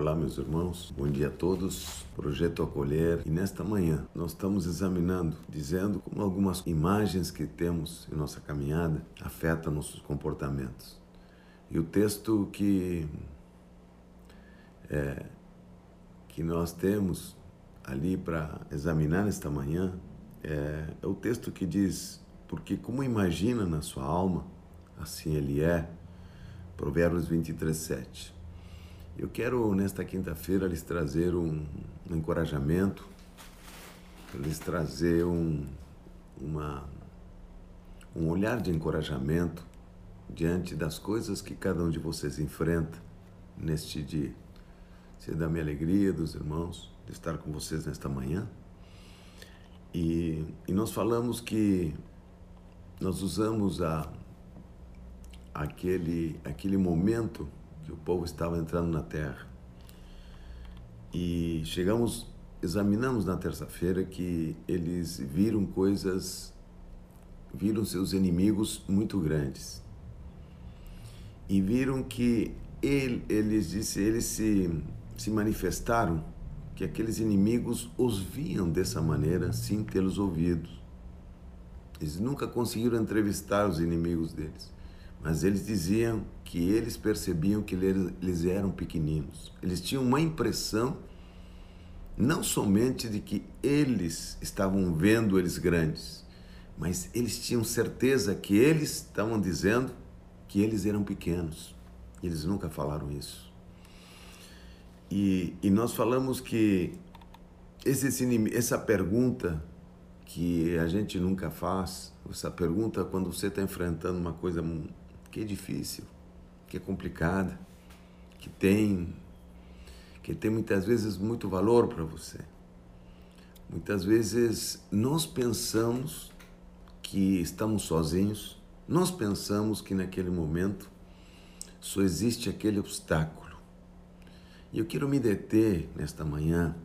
Olá, meus irmãos, bom dia a todos. Projeto Acolher. E nesta manhã nós estamos examinando, dizendo como algumas imagens que temos em nossa caminhada afetam nossos comportamentos. E o texto que, é, que nós temos ali para examinar nesta manhã é, é o texto que diz: Porque como imagina na sua alma, assim ele é. Provérbios 23, 7. Eu quero, nesta quinta-feira, lhes trazer um, um encorajamento, lhes trazer um, uma, um olhar de encorajamento diante das coisas que cada um de vocês enfrenta neste dia. Ser da minha alegria, dos irmãos, de estar com vocês nesta manhã. E, e nós falamos que nós usamos a, aquele, aquele momento que o povo estava entrando na terra. E chegamos, examinamos na terça-feira que eles viram coisas, viram seus inimigos muito grandes. E viram que ele, eles disse, eles se, se manifestaram que aqueles inimigos os viam dessa maneira sem tê-los ouvido. Eles nunca conseguiram entrevistar os inimigos deles mas eles diziam que eles percebiam que eles eram pequeninos. Eles tinham uma impressão não somente de que eles estavam vendo eles grandes, mas eles tinham certeza que eles estavam dizendo que eles eram pequenos. Eles nunca falaram isso. E, e nós falamos que esse, essa pergunta que a gente nunca faz, essa pergunta quando você está enfrentando uma coisa que é difícil, que é complicada, que tem que tem muitas vezes muito valor para você. Muitas vezes nós pensamos que estamos sozinhos, nós pensamos que naquele momento só existe aquele obstáculo. E eu quero me deter nesta manhã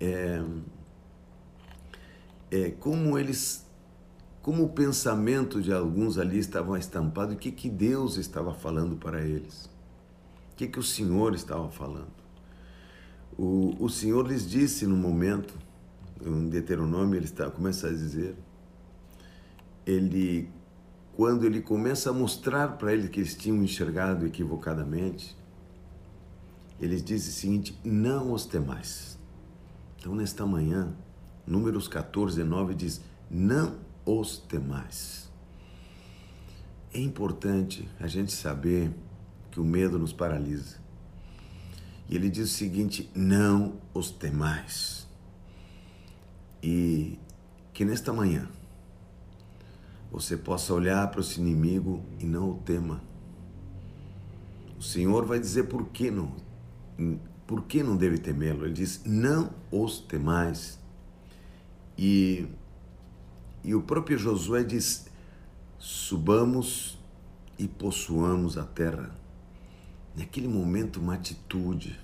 é, é como eles como o pensamento de alguns ali estava estampado, o que, que Deus estava falando para eles, o que, que o Senhor estava falando. O, o Senhor lhes disse no momento, em Deuteronômio, ele está, começa a dizer, ele, quando ele começa a mostrar para eles que eles tinham enxergado equivocadamente, ele diz o seguinte: não os temais. Então, nesta manhã, Números 14, 9 diz: não os demais. É importante a gente saber que o medo nos paralisa. E ele diz o seguinte: não os temais. E que nesta manhã você possa olhar para seu inimigo e não o tema. O Senhor vai dizer por que não, por que não deve temê-lo. Ele diz: não os temais. E e o próprio Josué diz: subamos e possuamos a terra. Naquele momento, uma atitude.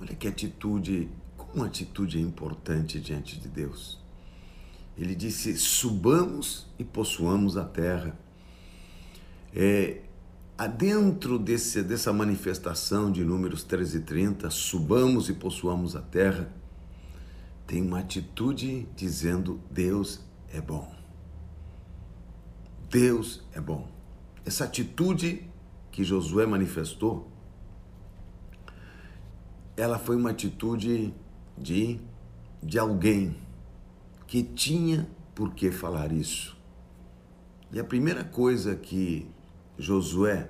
Olha que atitude, como atitude é importante diante de Deus. Ele disse: subamos e possuamos a terra. É, adentro desse, dessa manifestação de Números 13 e 30, subamos e possuamos a terra, tem uma atitude dizendo: Deus é bom. Deus é bom. Essa atitude que Josué manifestou, ela foi uma atitude de, de alguém que tinha por que falar isso. E a primeira coisa que Josué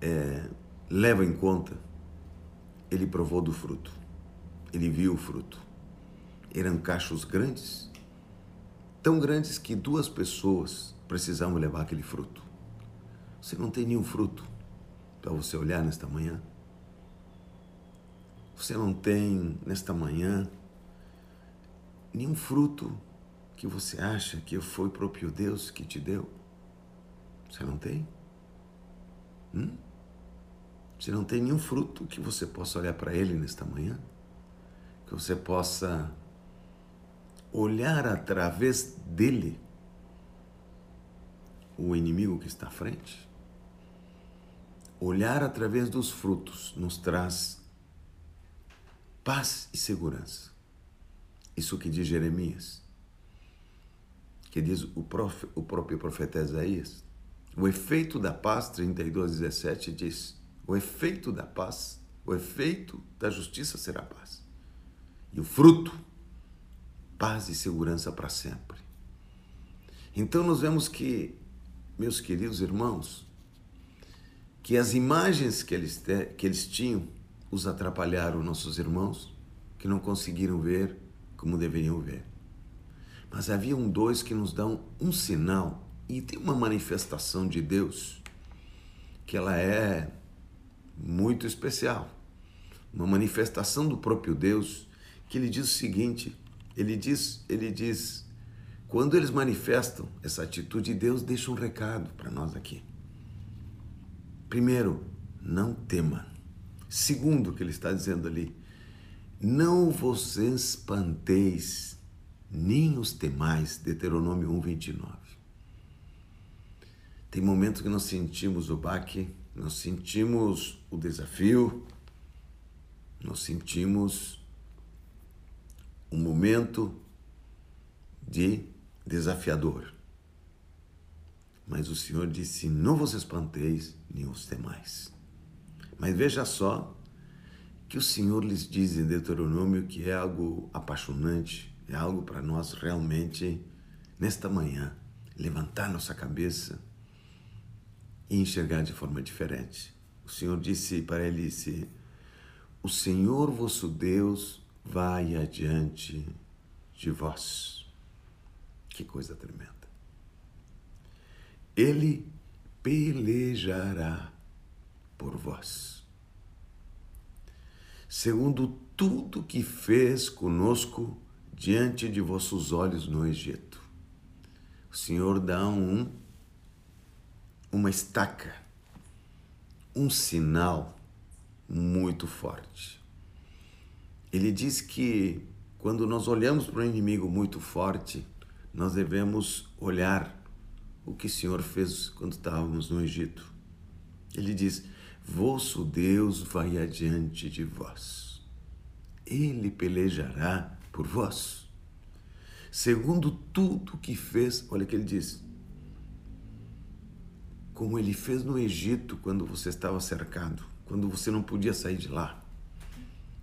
é, leva em conta, ele provou do fruto. Ele viu o fruto. Eram cachos grandes, tão grandes que duas pessoas precisavam levar aquele fruto. Você não tem nenhum fruto para você olhar nesta manhã? Você não tem nesta manhã nenhum fruto que você acha que foi o próprio Deus que te deu? Você não tem? Hum? Você não tem nenhum fruto que você possa olhar para Ele nesta manhã? Que você possa olhar através dele o inimigo que está à frente? olhar através dos frutos nos traz paz e segurança. Isso que diz Jeremias, que diz o, prof, o próprio profeta Isaías. O efeito da paz, 32, 17, diz: o efeito da paz, o efeito da justiça será paz. E o fruto, paz e segurança para sempre. Então nós vemos que, meus queridos irmãos, que as imagens que eles, que eles tinham os atrapalharam, nossos irmãos, que não conseguiram ver como deveriam ver. Mas havia um dois que nos dão um sinal e tem uma manifestação de Deus que ela é muito especial. Uma manifestação do próprio Deus que ele diz o seguinte, ele diz, ele diz, quando eles manifestam essa atitude, Deus deixa um recado para nós aqui. Primeiro, não tema. Segundo, o que ele está dizendo ali, não vos espanteis, nem os temais, Deuteronômio 1, 29. Tem momentos que nós sentimos o baque, nós sentimos o desafio, nós sentimos um momento de desafiador. Mas o Senhor disse: Não vos espanteis, nem os demais. Mas veja só que o Senhor lhes diz em Deuteronômio que é algo apaixonante, é algo para nós realmente, nesta manhã, levantar nossa cabeça e enxergar de forma diferente. O Senhor disse para Elice: O Senhor vosso Deus vai adiante de vós. Que coisa tremenda. Ele pelejará por vós. Segundo tudo que fez conosco diante de vossos olhos no Egito. O Senhor dá um uma estaca, um sinal muito forte. Ele diz que quando nós olhamos para um inimigo muito forte, nós devemos olhar o que o Senhor fez quando estávamos no Egito. Ele diz: Vosso Deus vai adiante de vós. Ele pelejará por vós. Segundo tudo que fez, olha o que ele diz: como ele fez no Egito quando você estava cercado, quando você não podia sair de lá.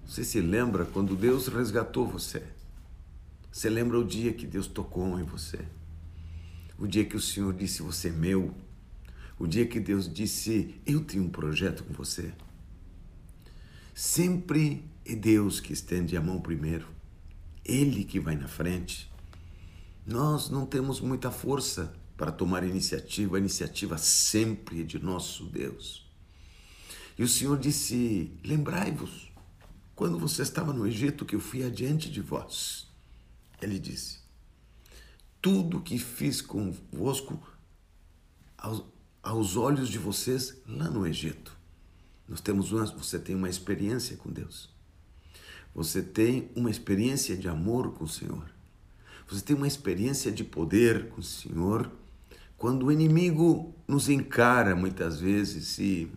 Você se lembra quando Deus resgatou você? Você lembra o dia que Deus tocou em você? O dia que o Senhor disse: Você é meu. O dia que Deus disse: Eu tenho um projeto com você. Sempre é Deus que estende a mão primeiro. Ele que vai na frente. Nós não temos muita força para tomar iniciativa, a iniciativa sempre é de nosso Deus. E o Senhor disse: Lembrai-vos, quando você estava no Egito, que eu fui adiante de vós. Ele disse: Tudo que fiz convosco aos, aos olhos de vocês lá no Egito. Nós temos uma, você tem uma experiência com Deus. Você tem uma experiência de amor com o Senhor. Você tem uma experiência de poder com o Senhor quando o inimigo nos encara muitas vezes e,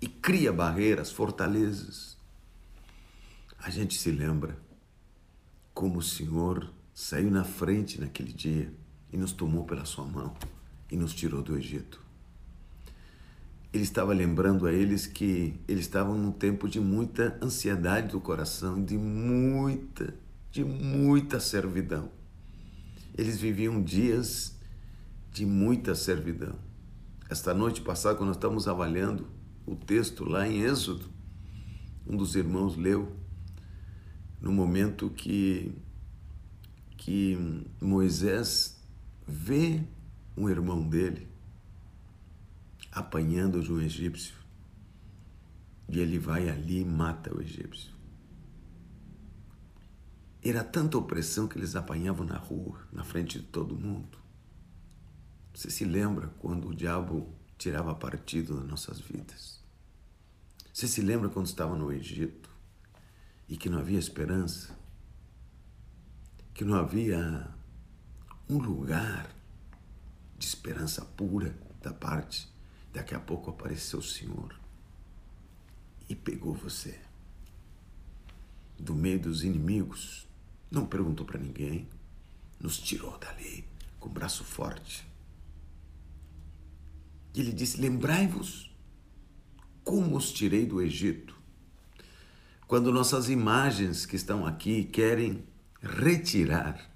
e cria barreiras, fortalezas, a gente se lembra como o Senhor saiu na frente naquele dia e nos tomou pela sua mão e nos tirou do Egito. Ele estava lembrando a eles que eles estavam num tempo de muita ansiedade do coração, de muita, de muita servidão. Eles viviam dias de muita servidão. Esta noite passada, quando nós estamos avaliando o texto lá em Êxodo, um dos irmãos leu no momento que, que Moisés vê um irmão dele apanhando de um egípcio e ele vai ali e mata o egípcio. Era tanta opressão que eles apanhavam na rua, na frente de todo mundo. Você se lembra quando o diabo tirava partido das nossas vidas? Você se lembra quando estava no Egito e que não havia esperança? Que não havia um lugar de esperança pura da parte. Daqui a pouco apareceu o Senhor e pegou você. Do meio dos inimigos, não perguntou para ninguém, nos tirou dali com o braço forte. E ele disse: Lembrai-vos como os tirei do Egito. Quando nossas imagens que estão aqui querem retirar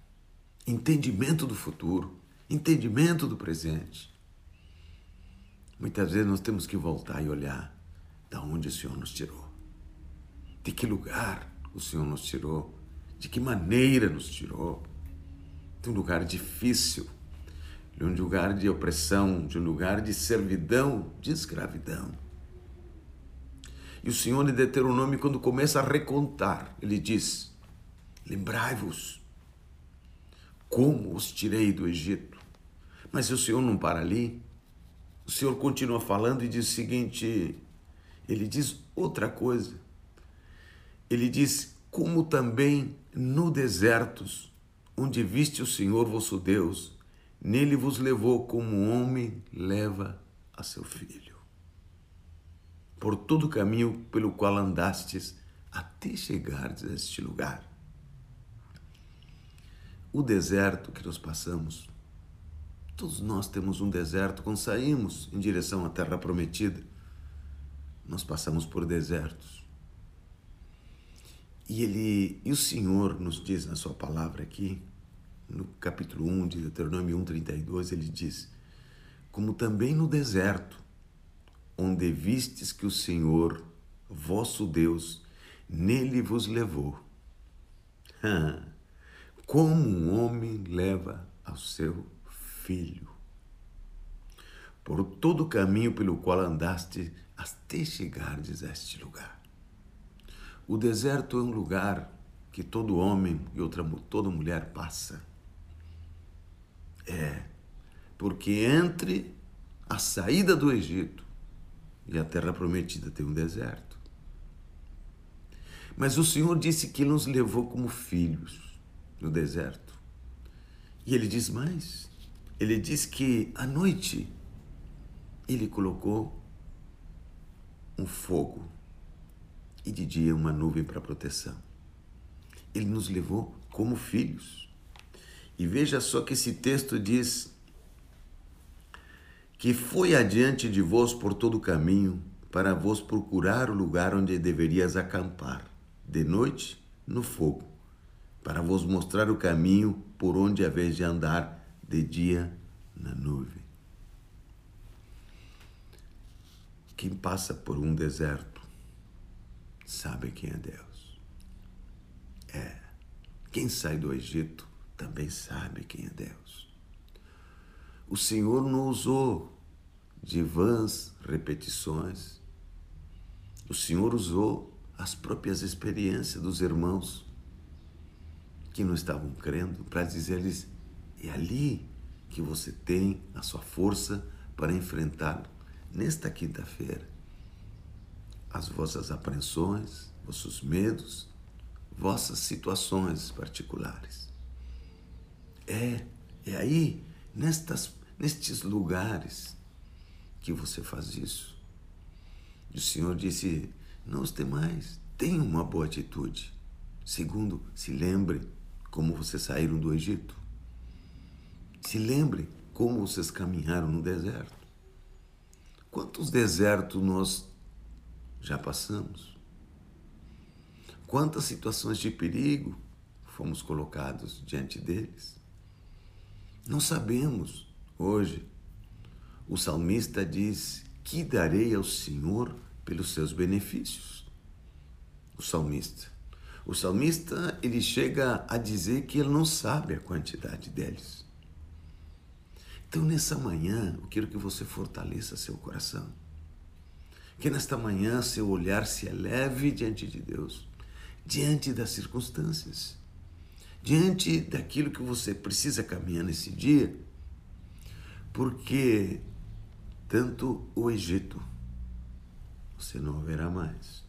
entendimento do futuro, entendimento do presente, muitas vezes nós temos que voltar e olhar da onde o Senhor nos tirou, de que lugar o Senhor nos tirou, de que maneira nos tirou, de um lugar difícil, de um lugar de opressão, de um lugar de servidão, de escravidão. E o Senhor em Deuteronômio, quando começa a recontar, ele diz: Lembrai-vos como os tirei do Egito. Mas o Senhor não para ali. O Senhor continua falando e diz o seguinte: ele diz outra coisa. Ele diz: Como também no deserto, onde viste o Senhor vosso Deus, nele vos levou como um homem leva a seu filho por todo o caminho pelo qual andastes até chegardes a este lugar. O deserto que nós passamos, todos nós temos um deserto quando saímos em direção à terra prometida. Nós passamos por desertos. E ele, e o Senhor nos diz na sua palavra aqui, no capítulo 1 de Deuteronômio 1:32, ele diz: Como também no deserto onde vistes que o Senhor, vosso Deus, nele vos levou. Como um homem leva ao seu filho. Por todo o caminho pelo qual andaste até chegardes a este lugar. O deserto é um lugar que todo homem e outra toda mulher passa. É, porque entre a saída do Egito e a terra prometida tem um deserto. Mas o Senhor disse que nos levou como filhos no deserto. E ele diz mais. Ele diz que à noite ele colocou um fogo e de dia uma nuvem para proteção. Ele nos levou como filhos. E veja só que esse texto diz que foi adiante de vós por todo o caminho, para vos procurar o lugar onde deverias acampar, de noite no fogo, para vos mostrar o caminho por onde haveis de andar de dia na nuvem. Quem passa por um deserto sabe quem é Deus. É. Quem sai do Egito também sabe quem é Deus. O Senhor não usou de vãs repetições. O Senhor usou as próprias experiências dos irmãos que não estavam crendo para dizer-lhes: é ali que você tem a sua força para enfrentar nesta quinta-feira as vossas apreensões, vossos medos, vossas situações particulares. É, é aí, nestas nestes lugares que você faz isso. E o Senhor disse: Não os temais, tenha uma boa atitude. Segundo, se lembre como vocês saíram do Egito. Se lembre como vocês caminharam no deserto. Quantos desertos nós já passamos? Quantas situações de perigo fomos colocados diante deles? Não sabemos Hoje, o salmista diz: Que darei ao Senhor pelos seus benefícios? O salmista. O salmista, ele chega a dizer que ele não sabe a quantidade deles. Então, nessa manhã, eu quero que você fortaleça seu coração. Que nesta manhã seu olhar se eleve diante de Deus, diante das circunstâncias, diante daquilo que você precisa caminhar nesse dia porque tanto o Egito você não verá mais.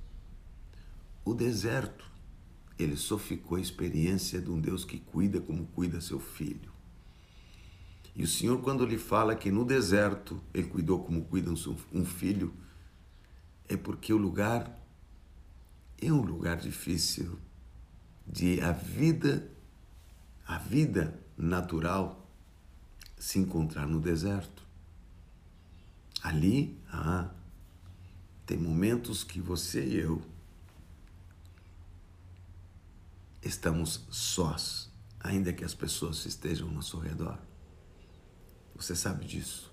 O deserto, ele só ficou a experiência de um Deus que cuida como cuida seu filho. E o Senhor, quando lhe fala que no deserto ele cuidou como cuida um filho, é porque o lugar é um lugar difícil de a vida, a vida natural se encontrar no deserto. Ali, ah, tem momentos que você e eu estamos sós, ainda que as pessoas estejam ao nosso redor. Você sabe disso.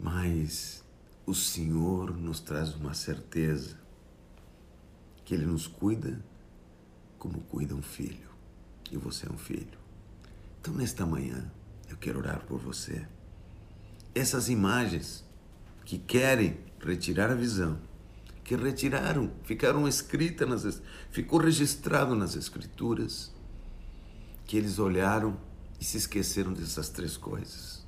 Mas o Senhor nos traz uma certeza que Ele nos cuida como cuida um filho. E você é um filho. Então, nesta manhã, eu quero orar por você. Essas imagens que querem retirar a visão, que retiraram, ficaram escritas, nas, ficou registrado nas Escrituras, que eles olharam e se esqueceram dessas três coisas.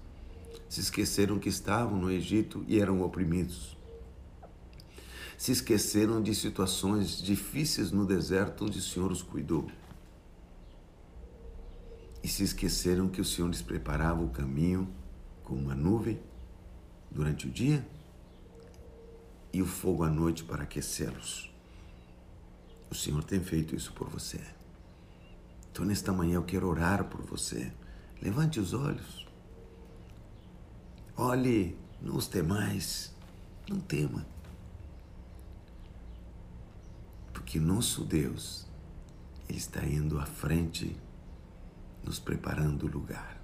Se esqueceram que estavam no Egito e eram oprimidos. Se esqueceram de situações difíceis no deserto onde o Senhor os cuidou. E se esqueceram que o Senhor lhes preparava o caminho com uma nuvem durante o dia e o fogo à noite para aquecê-los. O Senhor tem feito isso por você. Então, nesta manhã, eu quero orar por você. Levante os olhos. Olhe, não os temais. Não tema. Porque nosso Deus, Ele está indo à frente, nos preparando o lugar.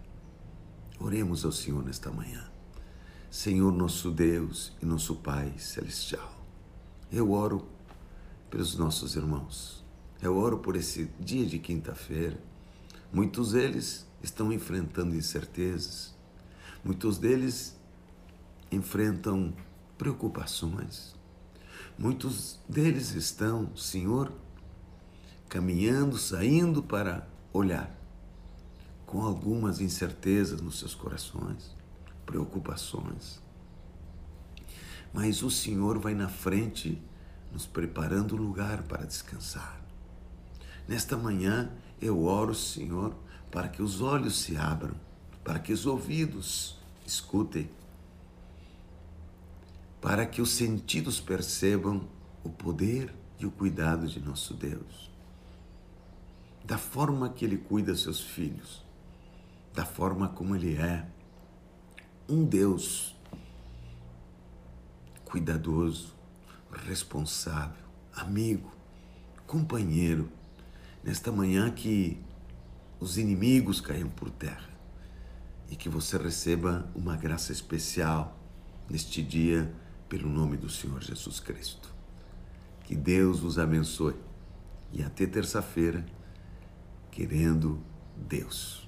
Oremos ao Senhor nesta manhã. Senhor nosso Deus e nosso Pai Celestial, eu oro pelos nossos irmãos. Eu oro por esse dia de quinta-feira. Muitos deles estão enfrentando incertezas. Muitos deles enfrentam preocupações. Muitos deles estão, Senhor, caminhando, saindo para olhar com algumas incertezas nos seus corações preocupações. Mas o Senhor vai na frente, nos preparando o lugar para descansar. Nesta manhã, eu oro, Senhor, para que os olhos se abram, para que os ouvidos escutem, para que os sentidos percebam o poder e o cuidado de nosso Deus. Da forma que Ele cuida seus filhos, da forma como Ele é, um Deus cuidadoso, responsável, amigo, companheiro, nesta manhã que os inimigos caiam por terra e que você receba uma graça especial neste dia pelo nome do Senhor Jesus Cristo. Que Deus os abençoe e até terça-feira, querendo Deus.